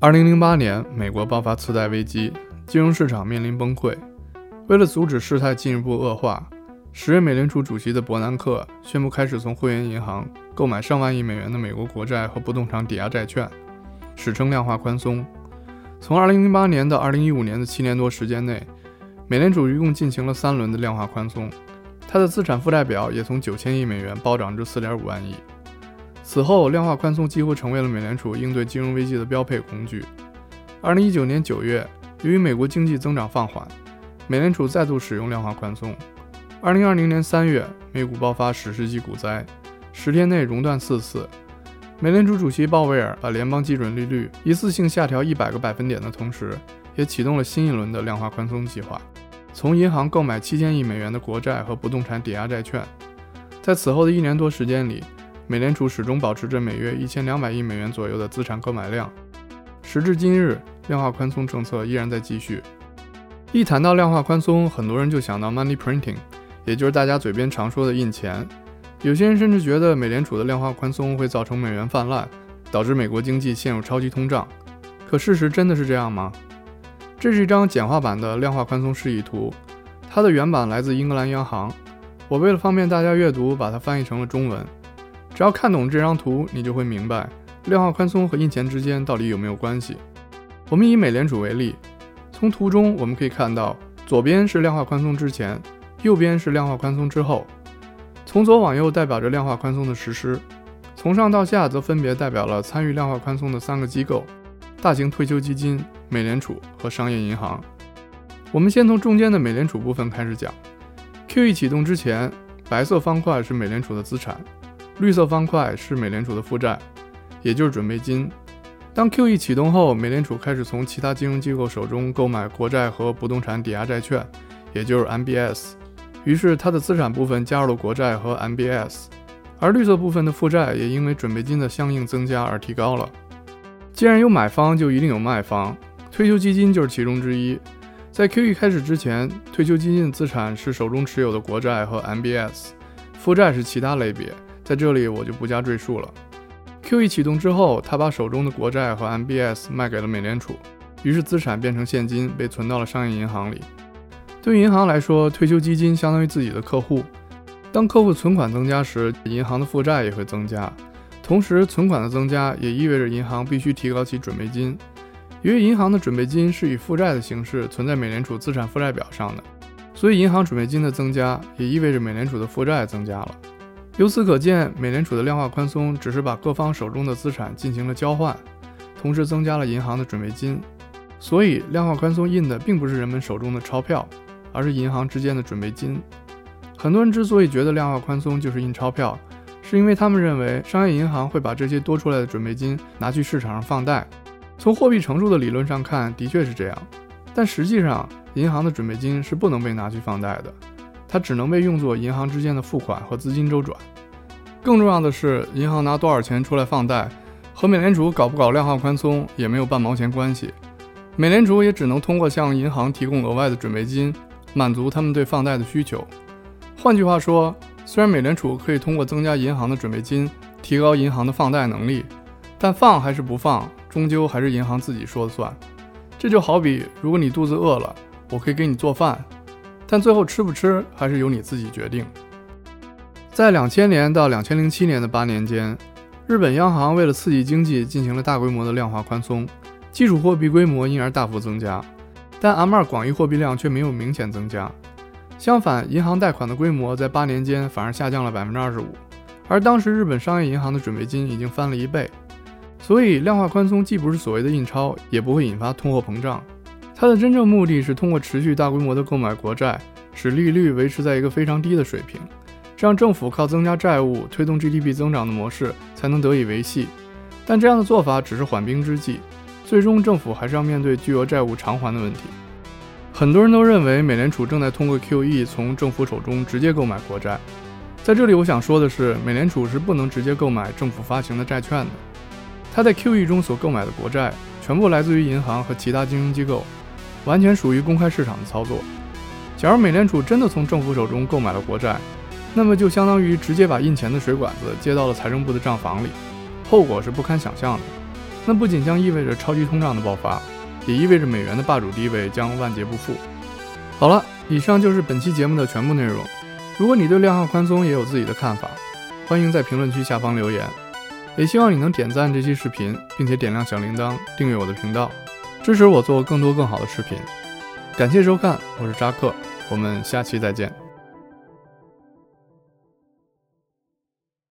二零零八年，美国爆发次贷危机，金融市场面临崩溃。为了阻止事态进一步恶化，时任美联储主席的伯南克宣布开始从会员银行购买上万亿美元的美国国债和不动产抵押债券，史称量化宽松。从二零零八年到二零一五年的七年多时间内，美联储一共进行了三轮的量化宽松，它的资产负债表也从九千亿美元暴涨至四点五万亿。此后，量化宽松几乎成为了美联储应对金融危机的标配工具。二零一九年九月，由于美国经济增长放缓，美联储再度使用量化宽松。二零二零年三月，美股爆发史诗级股灾，十天内熔断四次。美联储主席鲍威尔把联邦基准利率一次性下调一百个百分点的同时，也启动了新一轮的量化宽松计划，从银行购买七千亿美元的国债和不动产抵押债券。在此后的一年多时间里，美联储始终保持着每月一千两百亿美元左右的资产购买量。时至今日，量化宽松政策依然在继续。一谈到量化宽松，很多人就想到 money printing，也就是大家嘴边常说的印钱。有些人甚至觉得美联储的量化宽松会造成美元泛滥，导致美国经济陷入超级通胀。可事实真的是这样吗？这是一张简化版的量化宽松示意图，它的原版来自英格兰央行。我为了方便大家阅读，把它翻译成了中文。只要看懂这张图，你就会明白量化宽松和印钱之间到底有没有关系。我们以美联储为例。从图中我们可以看到，左边是量化宽松之前，右边是量化宽松之后。从左往右代表着量化宽松的实施，从上到下则分别代表了参与量化宽松的三个机构：大型退休基金、美联储和商业银行。我们先从中间的美联储部分开始讲。QE 启动之前，白色方块是美联储的资产，绿色方块是美联储的负债，也就是准备金。当 QE 启动后，美联储开始从其他金融机构手中购买国债和不动产抵押债券，也就是 MBS。于是它的资产部分加入了国债和 MBS，而绿色部分的负债也因为准备金的相应增加而提高了。既然有买方，就一定有卖方，退休基金就是其中之一。在 QE 开始之前，退休基金的资产是手中持有的国债和 MBS，负债是其他类别，在这里我就不加赘述了。QE 启动之后，他把手中的国债和 MBS 卖给了美联储，于是资产变成现金，被存到了商业银行里。对于银行来说，退休基金相当于自己的客户。当客户存款增加时，银行的负债也会增加。同时，存款的增加也意味着银行必须提高其准备金。由于银行的准备金是以负债的形式存在美联储资产负债表上的，所以银行准备金的增加也意味着美联储的负债增加了。由此可见，美联储的量化宽松只是把各方手中的资产进行了交换，同时增加了银行的准备金。所以，量化宽松印的并不是人们手中的钞票，而是银行之间的准备金。很多人之所以觉得量化宽松就是印钞票，是因为他们认为商业银行会把这些多出来的准备金拿去市场上放贷。从货币乘数的理论上看，的确是这样。但实际上，银行的准备金是不能被拿去放贷的。它只能被用作银行之间的付款和资金周转。更重要的是，银行拿多少钱出来放贷，和美联储搞不搞量化宽松也没有半毛钱关系。美联储也只能通过向银行提供额外的准备金，满足他们对放贷的需求。换句话说，虽然美联储可以通过增加银行的准备金，提高银行的放贷能力，但放还是不放，终究还是银行自己说了算。这就好比，如果你肚子饿了，我可以给你做饭。但最后吃不吃还是由你自己决定。在两千年到两千零七年的八年间，日本央行为了刺激经济，进行了大规模的量化宽松，基础货币规模因而大幅增加，但 M2 广义货币量却没有明显增加。相反，银行贷款的规模在八年间反而下降了百分之二十五，而当时日本商业银行的准备金已经翻了一倍。所以，量化宽松既不是所谓的印钞，也不会引发通货膨胀。它的真正目的是通过持续大规模的购买国债，使利率维持在一个非常低的水平，这样政府靠增加债务推动 GDP 增长的模式才能得以维系。但这样的做法只是缓兵之计，最终政府还是要面对巨额债务偿还的问题。很多人都认为美联储正在通过 QE 从政府手中直接购买国债，在这里我想说的是，美联储是不能直接购买政府发行的债券的，它在 QE 中所购买的国债全部来自于银行和其他金融机构。完全属于公开市场的操作。假如美联储真的从政府手中购买了国债，那么就相当于直接把印钱的水管子接到了财政部的账房里，后果是不堪想象的。那不仅将意味着超级通胀的爆发，也意味着美元的霸主地位将万劫不复。好了，以上就是本期节目的全部内容。如果你对量化宽松也有自己的看法，欢迎在评论区下方留言。也希望你能点赞这期视频，并且点亮小铃铛，订阅我的频道，支持我做更多更好的视频。感谢收看，我是扎克，我们下期再见。